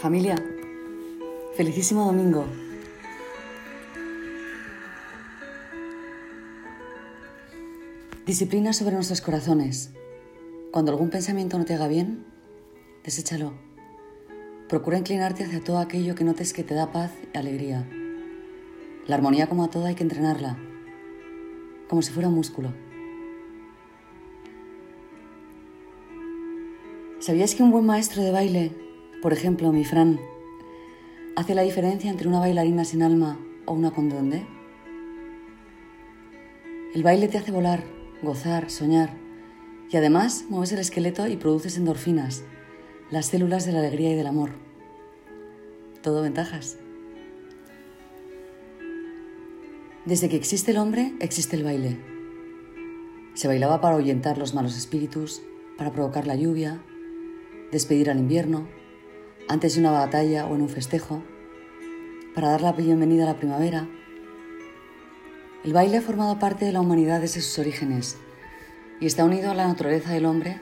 Familia, felicísimo domingo. Disciplina sobre nuestros corazones. Cuando algún pensamiento no te haga bien, deséchalo. Procura inclinarte hacia todo aquello que notes que te da paz y alegría. La armonía como a toda hay que entrenarla, como si fuera un músculo. ¿Sabías que un buen maestro de baile, por ejemplo mi Fran, hace la diferencia entre una bailarina sin alma o una con duende? El baile te hace volar, gozar, soñar y además mueves el esqueleto y produces endorfinas, las células de la alegría y del amor. Todo ventajas. Desde que existe el hombre, existe el baile. Se bailaba para ahuyentar los malos espíritus, para provocar la lluvia, despedir al invierno, antes de una batalla o en un festejo, para dar la bienvenida a la primavera. El baile ha formado parte de la humanidad desde sus orígenes y está unido a la naturaleza del hombre,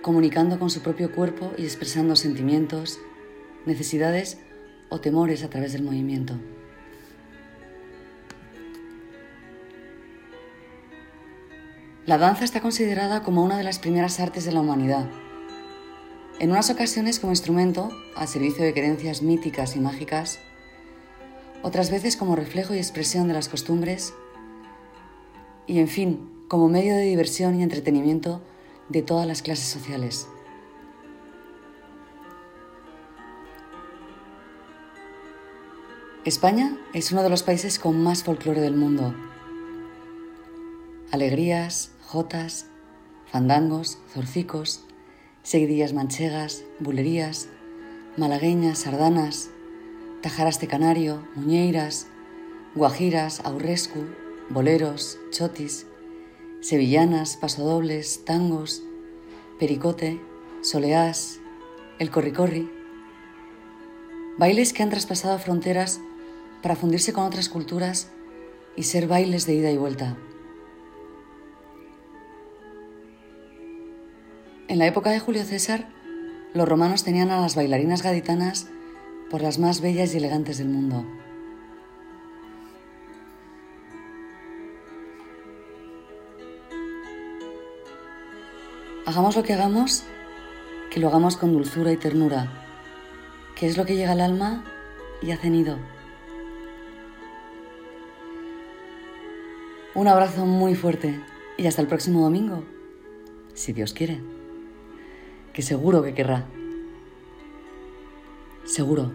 comunicando con su propio cuerpo y expresando sentimientos, necesidades o temores a través del movimiento. La danza está considerada como una de las primeras artes de la humanidad. En unas ocasiones como instrumento, al servicio de creencias míticas y mágicas, otras veces como reflejo y expresión de las costumbres, y en fin, como medio de diversión y entretenimiento de todas las clases sociales. España es uno de los países con más folclore del mundo. Alegrías, jotas, fandangos, zorcicos, seguidillas manchegas, bulerías, malagueñas, sardanas, tajaras de canario, muñeiras, guajiras, aurrescu, boleros, chotis, sevillanas, pasodobles, tangos, pericote, soleás, el corricorri. Bailes que han traspasado fronteras para fundirse con otras culturas y ser bailes de ida y vuelta. En la época de Julio César, los romanos tenían a las bailarinas gaditanas por las más bellas y elegantes del mundo. Hagamos lo que hagamos, que lo hagamos con dulzura y ternura, que es lo que llega al alma y hace nido. Un abrazo muy fuerte y hasta el próximo domingo, si Dios quiere, que seguro que querrá. Seguro.